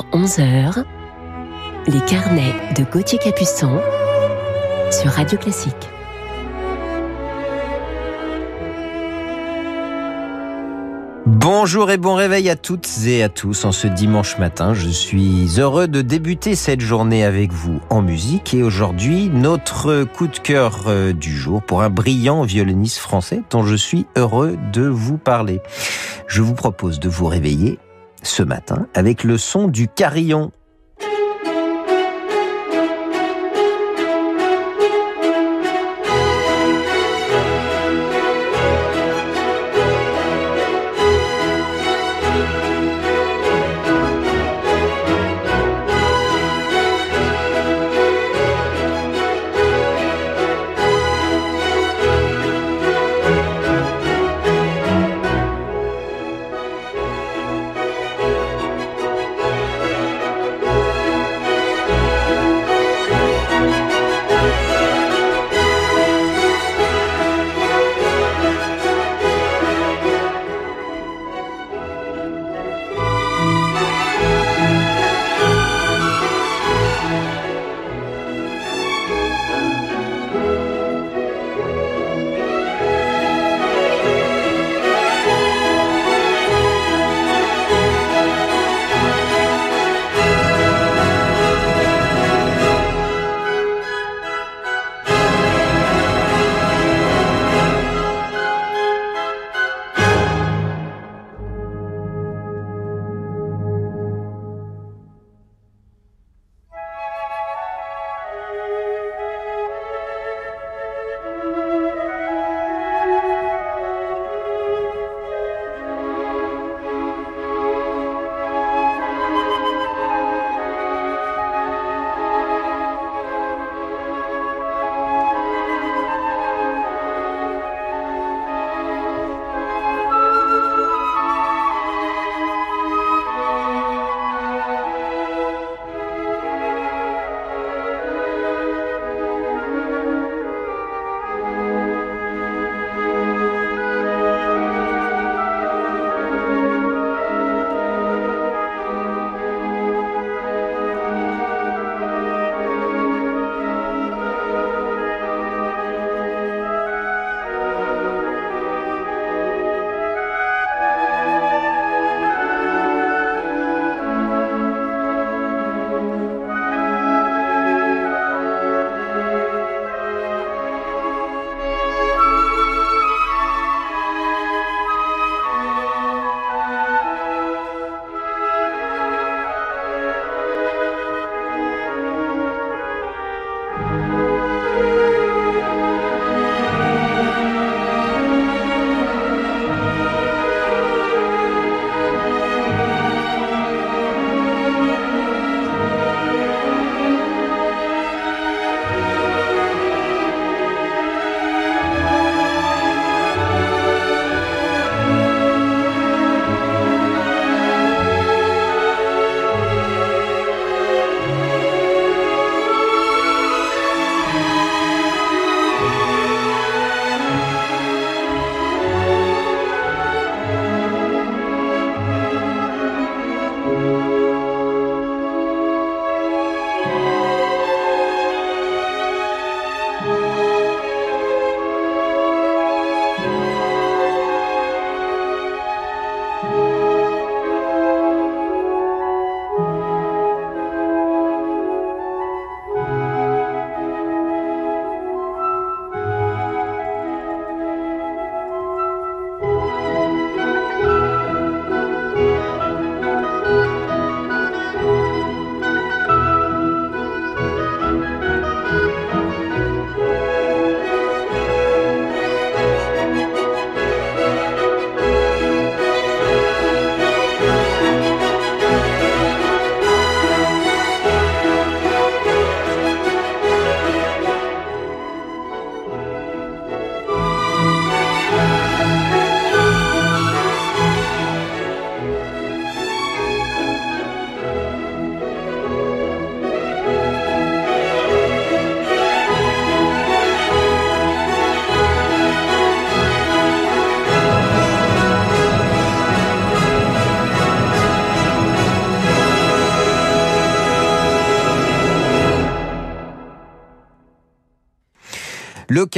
10h-11h, les carnets de Gauthier Capuçon sur Radio Classique. Bonjour et bon réveil à toutes et à tous en ce dimanche matin. Je suis heureux de débuter cette journée avec vous en musique et aujourd'hui notre coup de cœur euh, du jour pour un brillant violoniste français dont je suis heureux de vous parler. Je vous propose de vous réveiller ce matin avec le son du carillon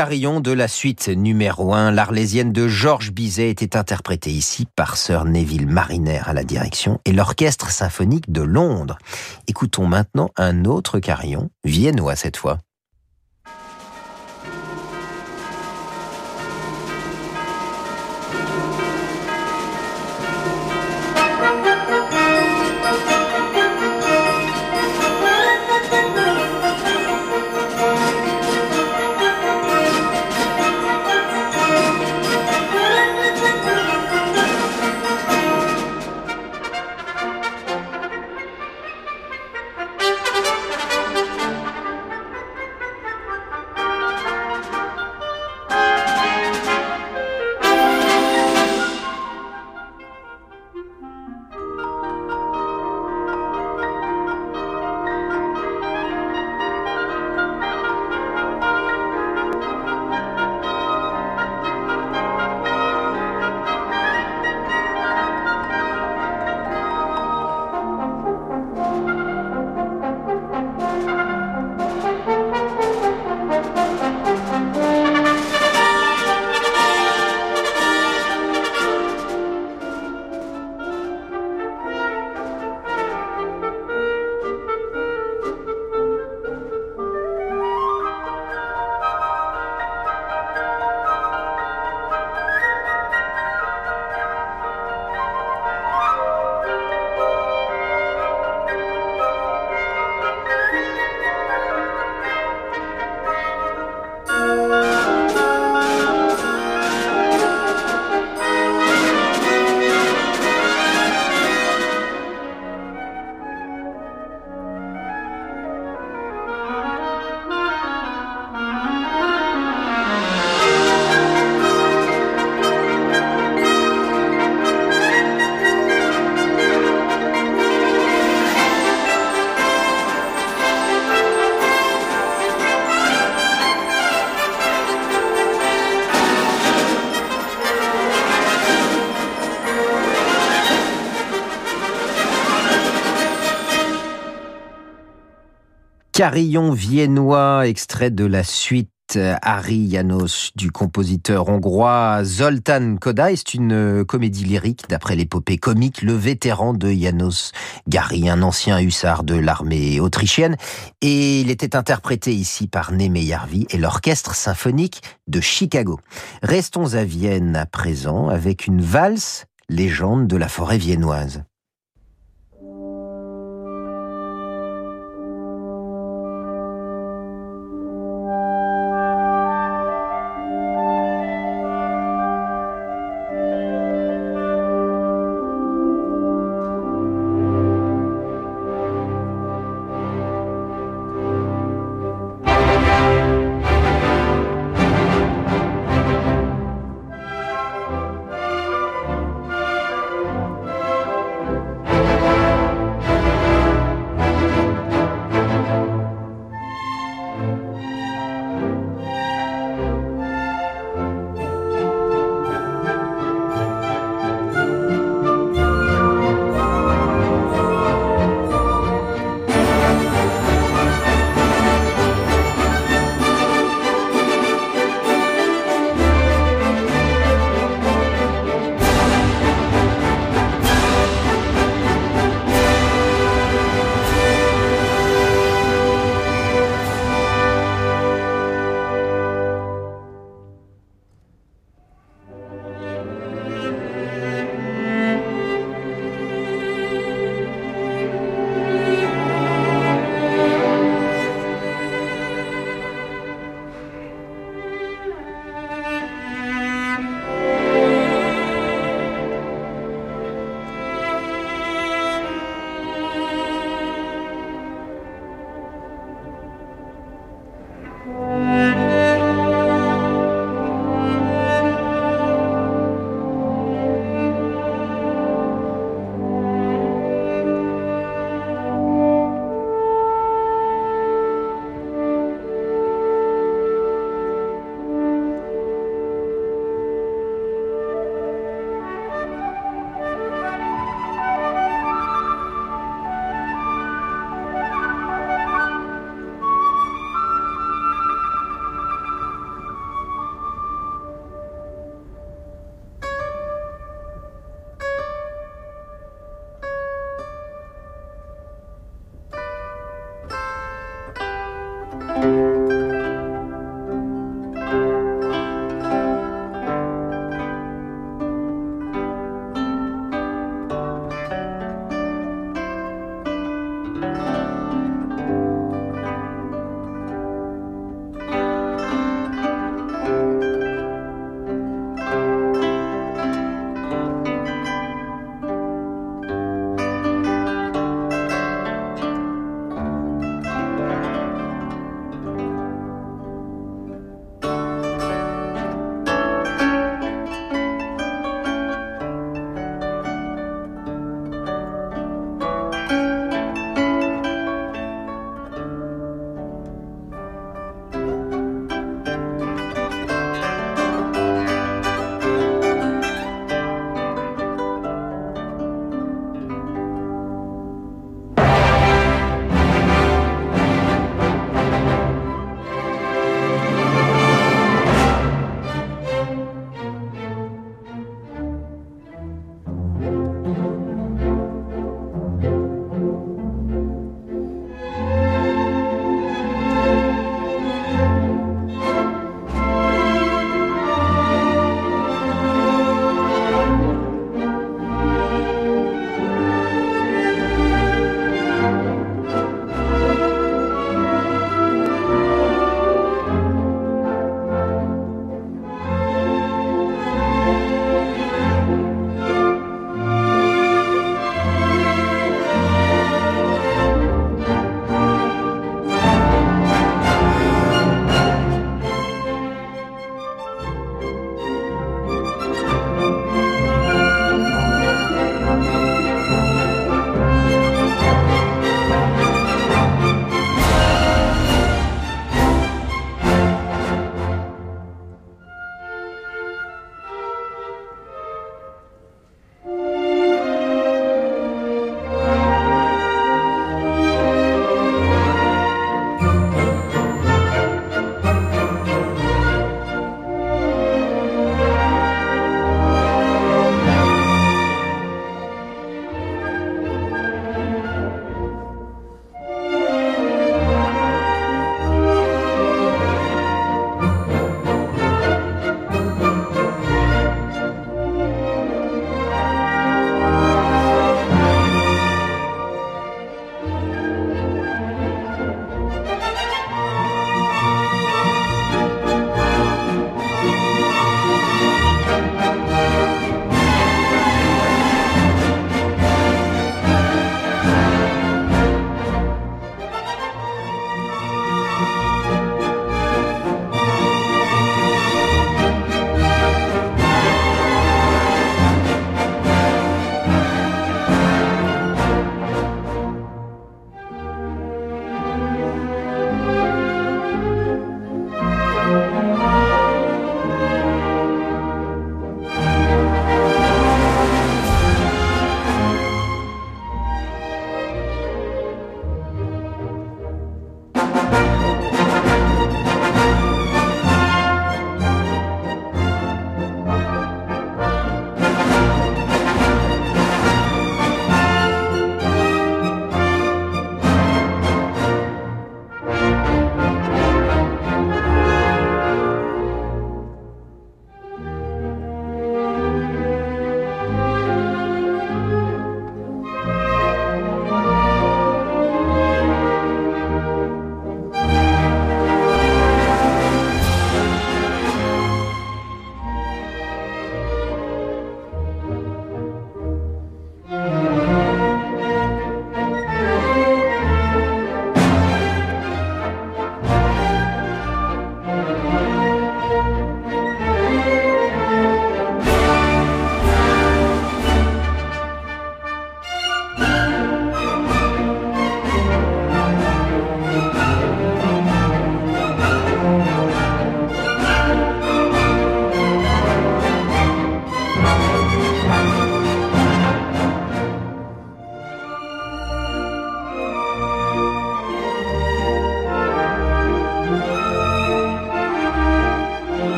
carillon de la suite numéro 1, l'Arlésienne de Georges Bizet, était interprétée ici par Sir Neville Mariner à la direction et l'Orchestre symphonique de Londres. Écoutons maintenant un autre carillon, viennois cette fois. Carillon viennois, extrait de la suite Harry Janos du compositeur hongrois Zoltán Kodály. C'est une comédie lyrique d'après l'épopée comique Le vétéran de Janos Gary, un ancien hussard de l'armée autrichienne. Et il était interprété ici par Némé Yarvi et l'orchestre symphonique de Chicago. Restons à Vienne à présent avec une valse légende de la forêt viennoise.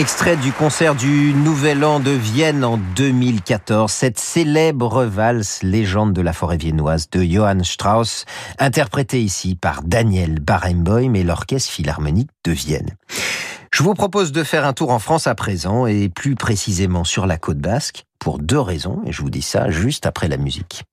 Extrait du concert du Nouvel An de Vienne en 2014, cette célèbre valse légende de la forêt viennoise de Johann Strauss, interprétée ici par Daniel Barenboim et l'Orchestre Philharmonique de Vienne. Je vous propose de faire un tour en France à présent et plus précisément sur la côte basque pour deux raisons et je vous dis ça juste après la musique.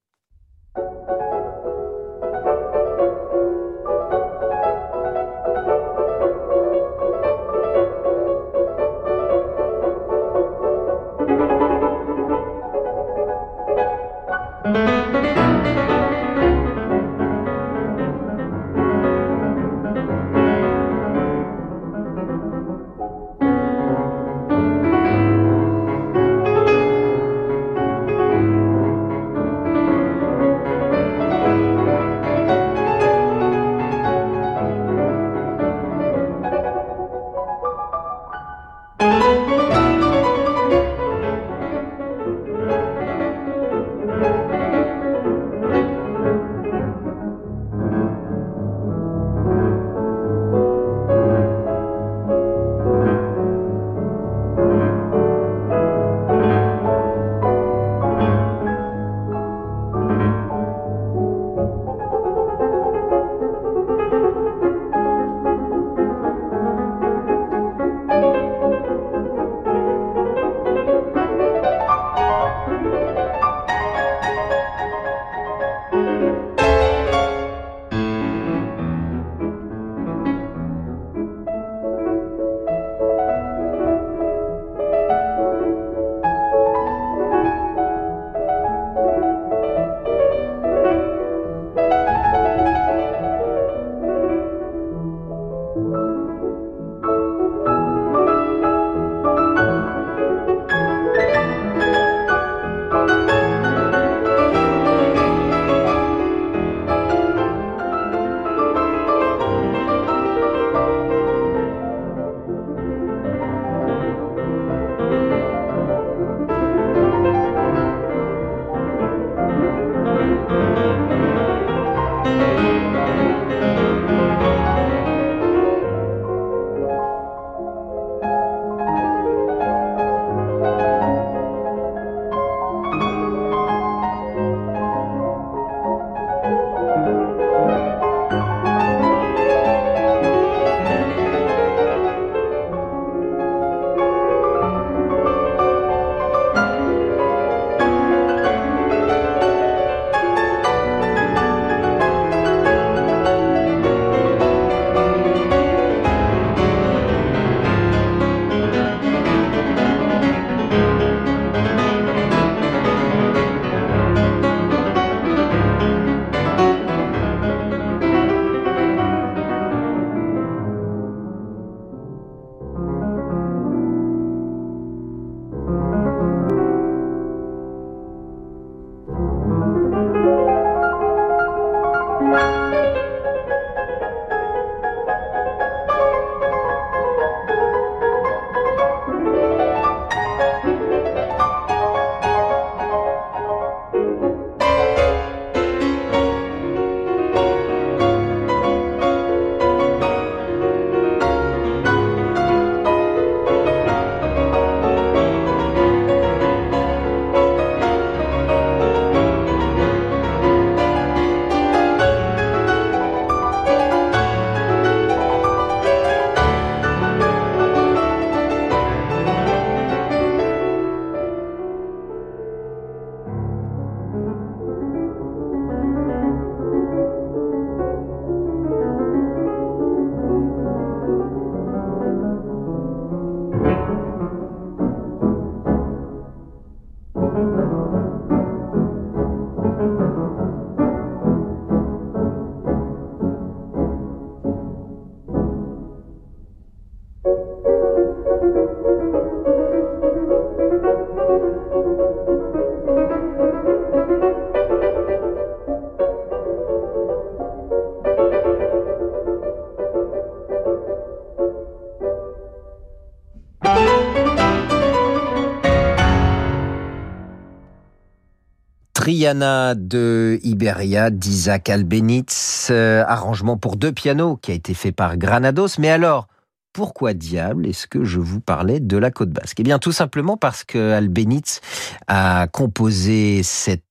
Triana de Iberia d'Isaac Albéniz, euh, arrangement pour deux pianos qui a été fait par Granados. Mais alors, pourquoi diable est-ce que je vous parlais de la côte basque? Eh bien, tout simplement parce que Albéniz a composé cette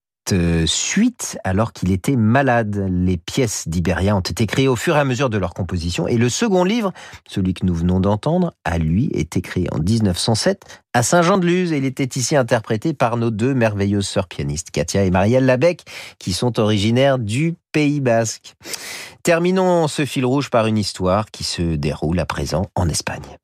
suite alors qu'il était malade. Les pièces d'Iberia ont été créées au fur et à mesure de leur composition et le second livre, celui que nous venons d'entendre, a lui été créé en 1907 à Saint-Jean-de-Luz et il était ici interprété par nos deux merveilleuses sœurs pianistes, Katia et Marielle Labec, qui sont originaires du Pays Basque. Terminons ce fil rouge par une histoire qui se déroule à présent en Espagne.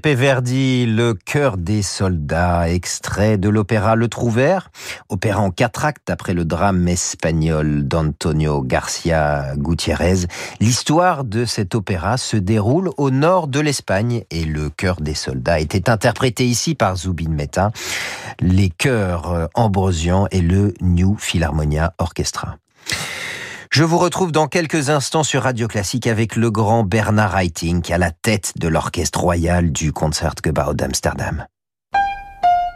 Verdi, Le cœur des soldats, extrait de l'opéra Le Trouvert, opéra en quatre actes après le drame espagnol d'Antonio Garcia Gutiérrez. L'histoire de cet opéra se déroule au nord de l'Espagne et Le cœur des soldats était interprété ici par Zubin Mehta, les chœurs Ambrosian et le New Philharmonia Orchestra. Je vous retrouve dans quelques instants sur Radio Classique avec le grand Bernard Haitink à la tête de l'orchestre royal du Concertgebouw d'Amsterdam.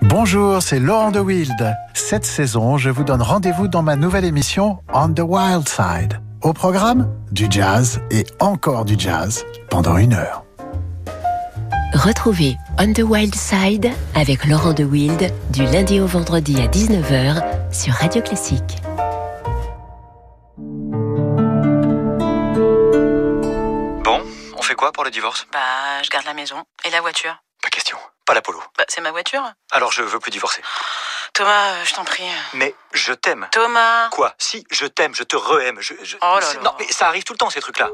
Bonjour, c'est Laurent de Wild. Cette saison, je vous donne rendez-vous dans ma nouvelle émission On the Wild Side. Au programme, du jazz et encore du jazz pendant une heure. Retrouvez On the Wild Side avec Laurent de Wild du lundi au vendredi à 19h sur Radio Classique. Quoi pour le divorce? Bah, je garde la maison. Et la voiture Pas question. Pas la polo. Bah, c'est ma voiture. Alors je veux plus divorcer. Thomas, euh, je t'en prie. Mais je t'aime. Thomas Quoi? Si, je t'aime, je te re-aime. Je, Oh là là. Non, mais ça arrive tout le temps, ces trucs-là.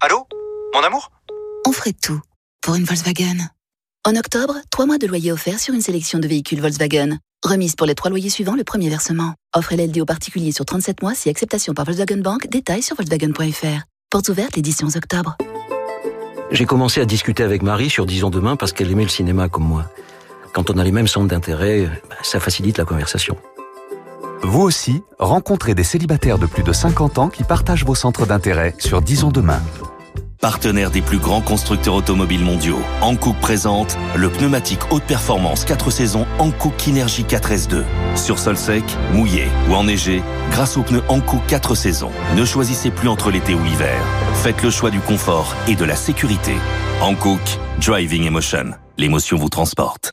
Allô? Mon amour? On ferait tout pour une Volkswagen. En octobre, trois mois de loyer offerts sur une sélection de véhicules Volkswagen. Remise pour les trois loyers suivants le premier versement. Offre LLD aux particuliers sur 37 mois si acceptation par Volkswagen Bank. Détails sur Volkswagen.fr. Portes ouvertes l'édition octobre. J'ai commencé à discuter avec Marie sur Disons demain parce qu'elle aimait le cinéma comme moi. Quand on a les mêmes centres d'intérêt, bah, ça facilite la conversation. Vous aussi, rencontrez des célibataires de plus de 50 ans qui partagent vos centres d'intérêt sur Disons demain. Partenaire des plus grands constructeurs automobiles mondiaux, Hankook présente le pneumatique haute performance 4 saisons Hankook Kinergy 4S2. Sur sol sec, mouillé ou enneigé, grâce aux pneus Hankook 4 saisons, ne choisissez plus entre l'été ou l'hiver. Faites le choix du confort et de la sécurité. Hankook Driving Emotion. L'émotion vous transporte.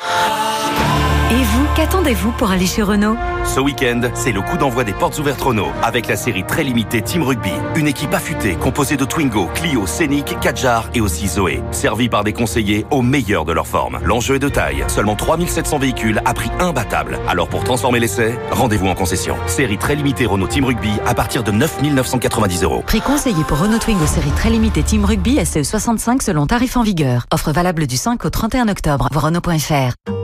Et vous, qu'attendez-vous pour aller chez Renault? Ce week-end, c'est le coup d'envoi des portes ouvertes Renault avec la série très limitée Team Rugby. Une équipe affûtée composée de Twingo, Clio, Scénic, Kadjar et aussi Zoé. Servie par des conseillers au meilleur de leur forme. L'enjeu est de taille. Seulement 3700 véhicules à prix imbattable. Alors pour transformer l'essai, rendez-vous en concession. Série très limitée Renault Team Rugby à partir de 9 990 euros. Prix conseillé pour Renault Twingo série très limitée Team Rugby SE65 selon tarif en vigueur. Offre valable du 5 au 31 octobre. Voir Renault.fr.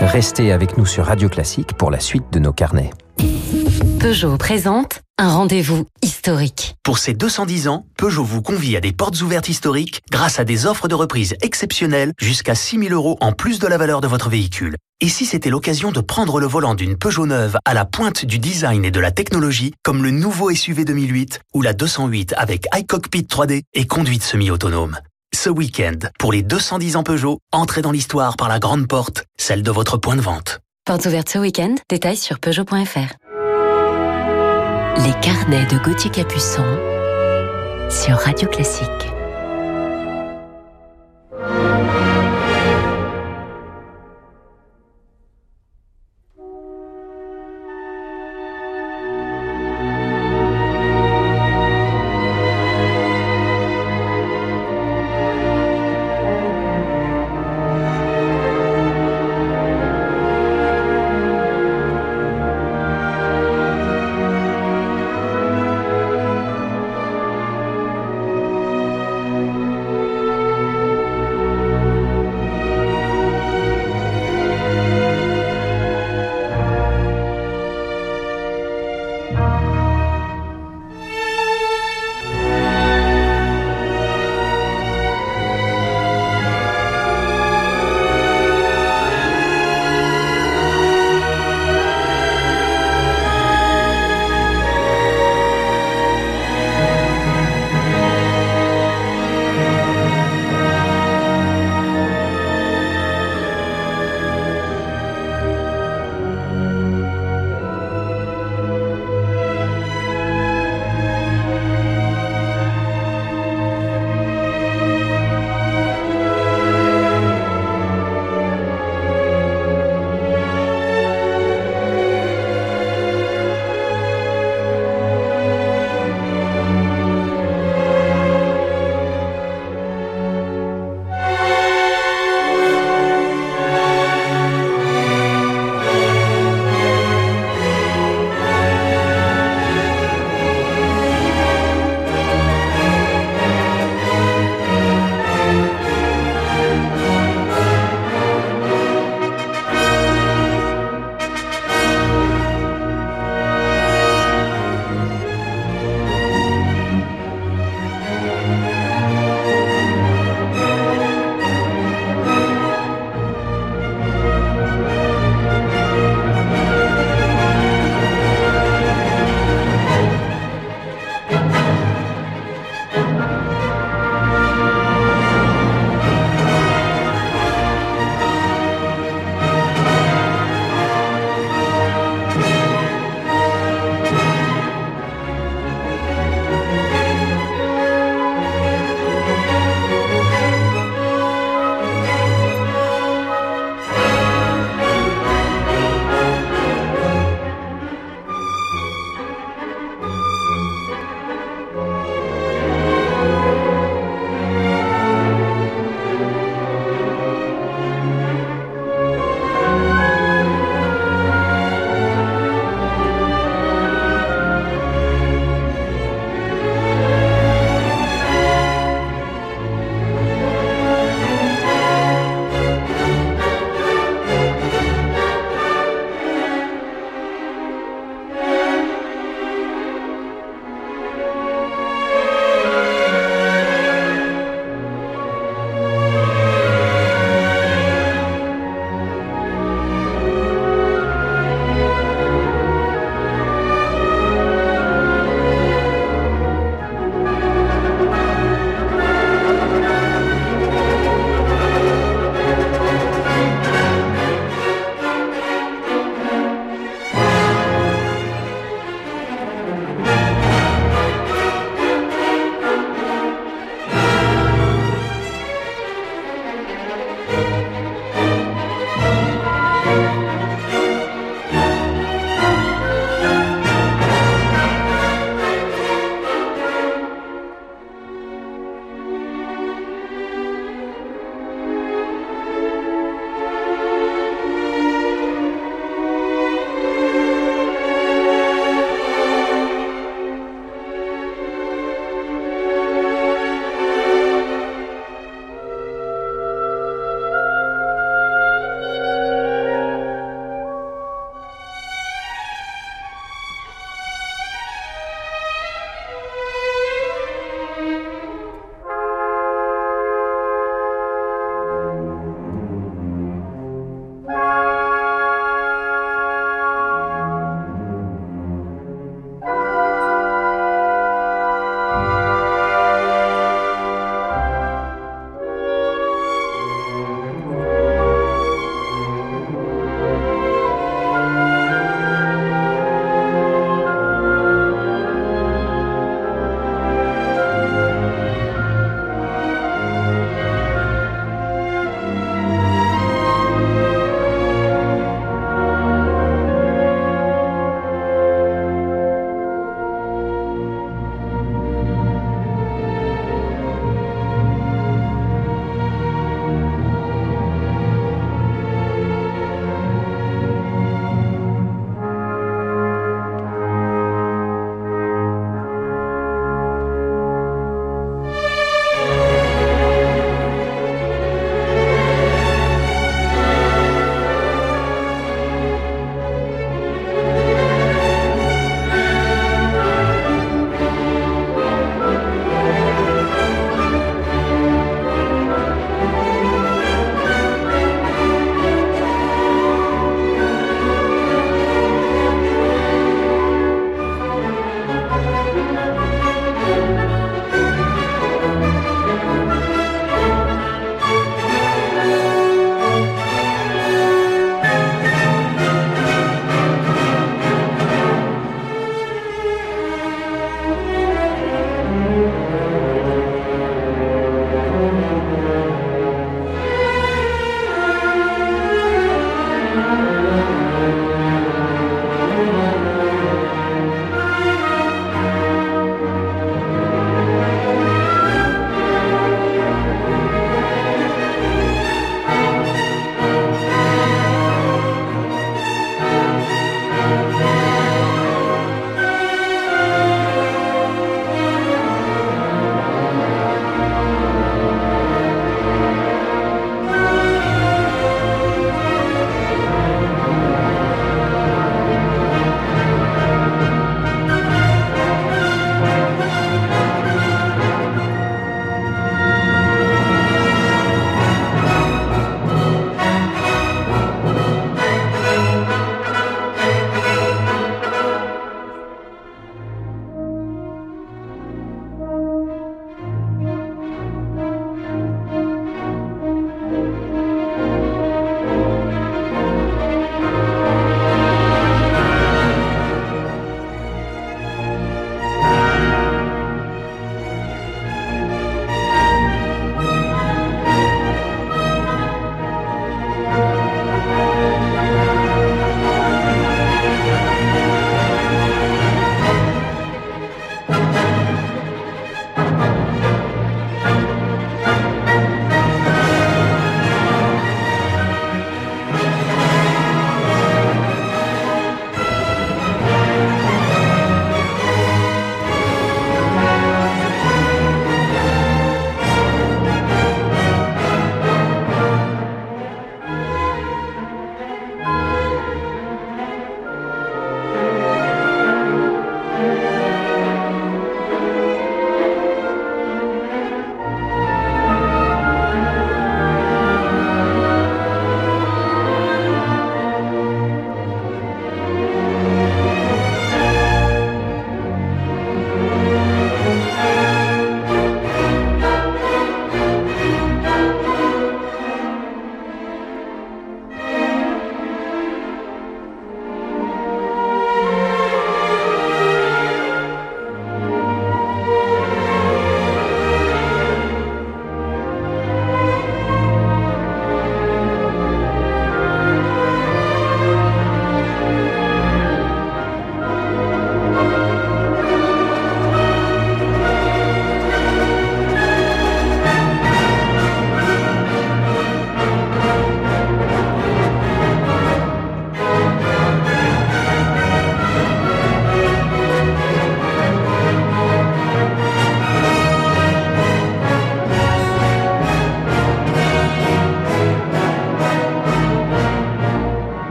Restez avec nous sur Radio Classique pour la suite de nos carnets. Peugeot présente un rendez-vous historique. Pour ses 210 ans, Peugeot vous convie à des portes ouvertes historiques grâce à des offres de reprise exceptionnelles jusqu'à 6 000 euros en plus de la valeur de votre véhicule. Et si c'était l'occasion de prendre le volant d'une Peugeot neuve à la pointe du design et de la technologie, comme le nouveau SUV 2008 ou la 208 avec iCockpit 3D et conduite semi-autonome ce week-end, pour les 210 ans Peugeot, entrez dans l'histoire par la grande porte, celle de votre point de vente. Porte ouverte ce week-end, détails sur Peugeot.fr. Les carnets de Gauthier Capuçon sur Radio Classique.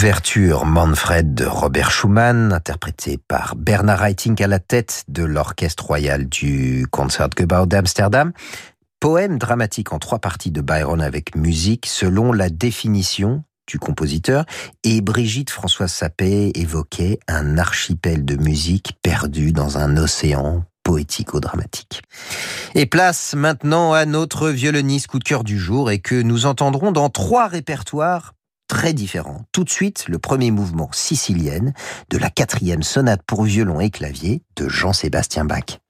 L'ouverture Manfred de Robert Schumann, interprété par Bernard Haitink à la tête de l'Orchestre Royal du Concertgebouw d'Amsterdam. Poème dramatique en trois parties de Byron avec musique selon la définition du compositeur et Brigitte Françoise Sapé évoquait un archipel de musique perdu dans un océan poético-dramatique. Et place maintenant à notre violoniste coup de cœur du jour et que nous entendrons dans trois répertoires très différents. Tout de suite, le premier mouvement sicilienne de la quatrième sonate pour violon et clavier de Jean-Sébastien Bach.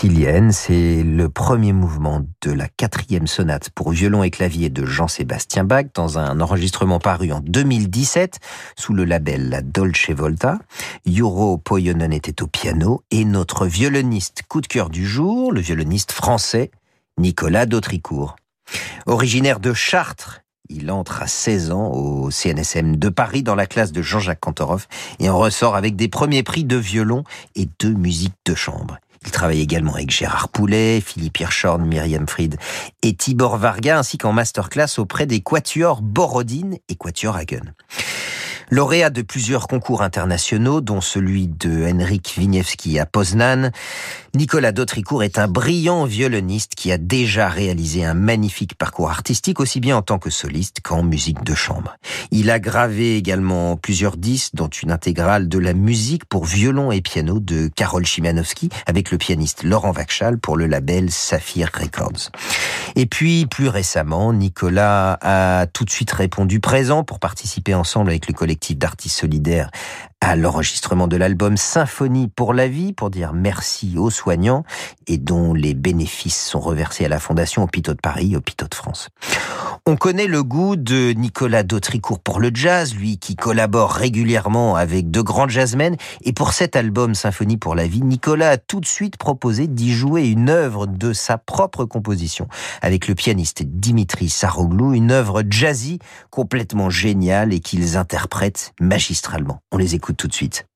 C'est le premier mouvement de la quatrième sonate pour violon et clavier de Jean-Sébastien Bach dans un enregistrement paru en 2017 sous le label La Dolce Volta. Yuro Poyonen était au piano et notre violoniste coup de cœur du jour, le violoniste français Nicolas Dautricourt. Originaire de Chartres, il entre à 16 ans au CNSM de Paris dans la classe de Jean-Jacques Cantoroff et en ressort avec des premiers prix de violon et de musique de chambre. Il travaille également avec Gérard Poulet, Philippe Hirschhorn, Myriam Fried et Tibor Varga, ainsi qu'en masterclass auprès des quatuors Borodine et Quatuor Hagen. Lauréat de plusieurs concours internationaux, dont celui de Henrik Wieniawski à Poznan, Nicolas Dautricourt est un brillant violoniste qui a déjà réalisé un magnifique parcours artistique, aussi bien en tant que soliste qu'en musique de chambre. Il a gravé également plusieurs disques, dont une intégrale de la musique pour violon et piano de Karol Szymanowski, avec le pianiste Laurent Vachal pour le label Saphir Records. Et puis, plus récemment, Nicolas a tout de suite répondu présent pour participer ensemble avec le collectif d'artistes solidaires à l'enregistrement de l'album Symphonie pour la vie, pour dire merci aux soignants et dont les bénéfices sont reversés à la Fondation Hôpitaux de Paris, Hôpitaux de France. On connaît le goût de Nicolas Dautricourt pour le jazz, lui qui collabore régulièrement avec de grands jazzmen. Et pour cet album Symphonie pour la vie, Nicolas a tout de suite proposé d'y jouer une œuvre de sa propre composition avec le pianiste Dimitri Saroglou, une œuvre jazzy complètement géniale et qu'ils interprètent magistralement. On les écoute tout de suite.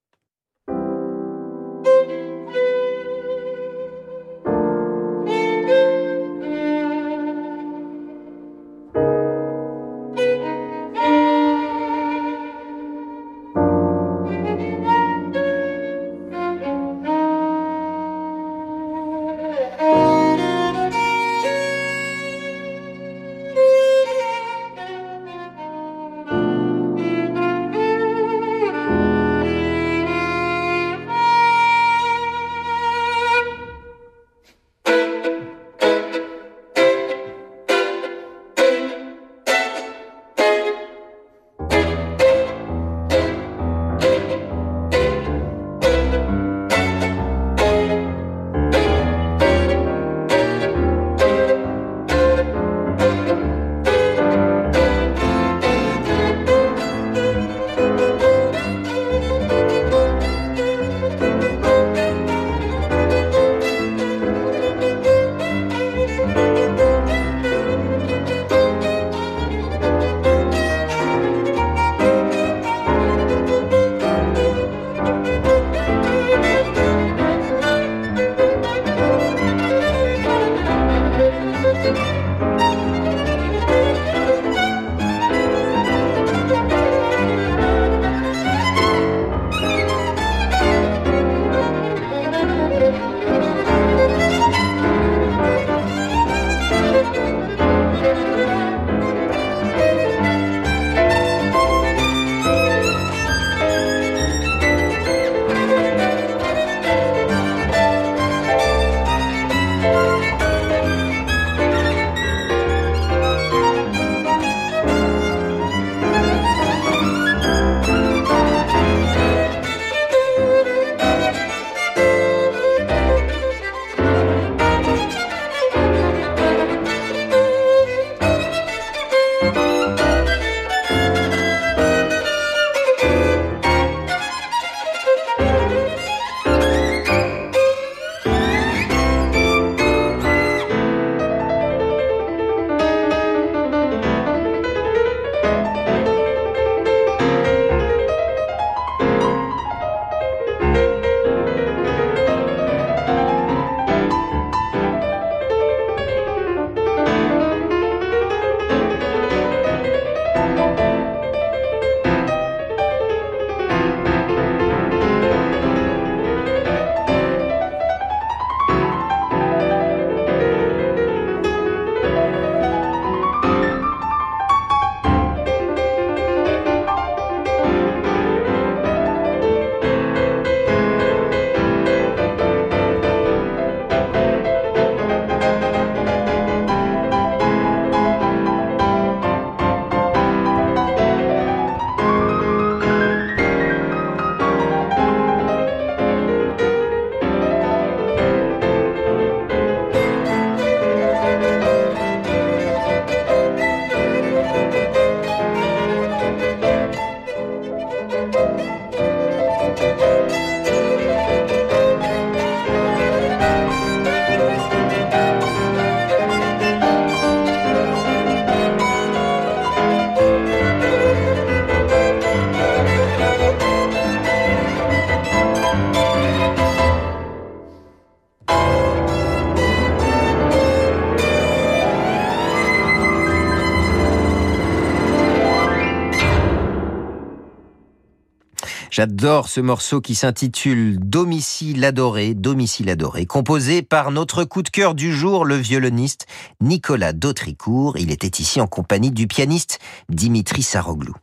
J'adore ce morceau qui s'intitule Domicile adoré, Domicile adoré, composé par notre coup de cœur du jour, le violoniste Nicolas Dautricourt. Il était ici en compagnie du pianiste Dimitri Saroglou.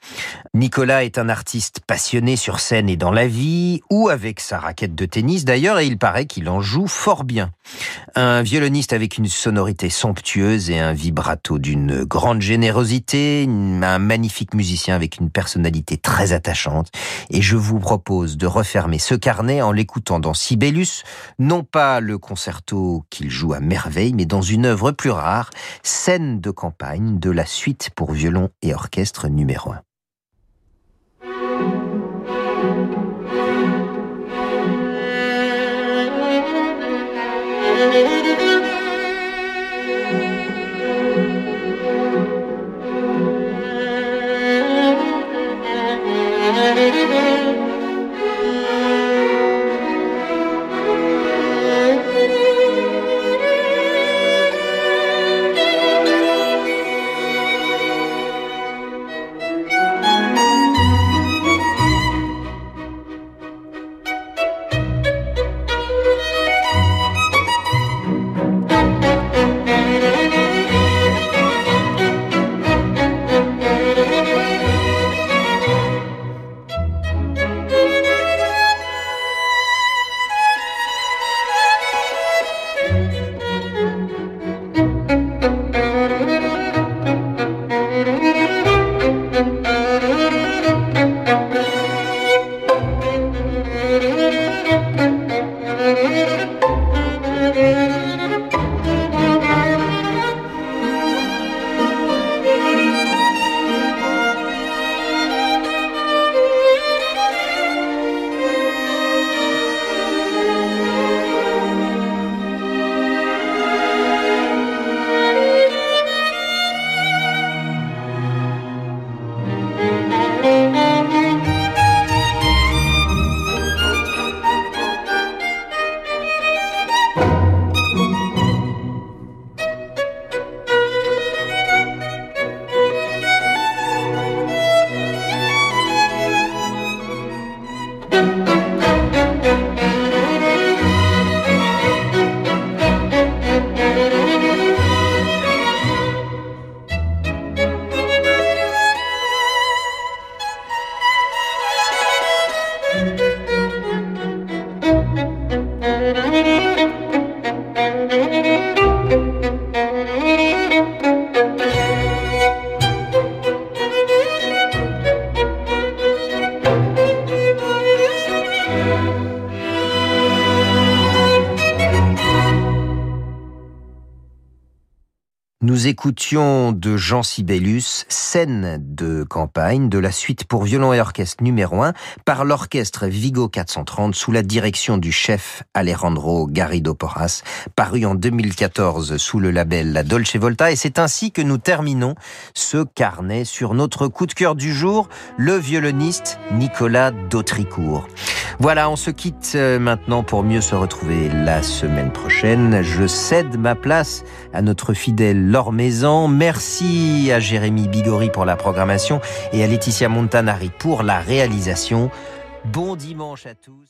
Nicolas est un artiste passionné sur scène et dans la vie, ou avec sa raquette de tennis d'ailleurs, et il paraît qu'il en joue fort bien. Un violoniste avec une sonorité somptueuse et un vibrato d'une grande générosité, un magnifique musicien avec une personnalité très attachante. Et je vous propose de refermer ce carnet en l'écoutant dans Sibelius, non pas le concerto qu'il joue à merveille, mais dans une œuvre plus rare, Scène de campagne de la suite pour violon et orchestre numéro 1. Nous écoutions de Jean Sibelius, scène de campagne de la suite pour violon et orchestre numéro 1 par l'orchestre Vigo 430 sous la direction du chef Alejandro Garrido Porras, paru en 2014 sous le label La Dolce Volta. Et c'est ainsi que nous terminons ce carnet sur notre coup de cœur du jour, le violoniste Nicolas Dautricourt. Voilà, on se quitte euh, maintenant pour mieux se retrouver la semaine prochaine. Je cède ma place à notre fidèle Laure Merci à Jérémy Bigori pour la programmation et à Laetitia Montanari pour la réalisation. Bon dimanche à tous.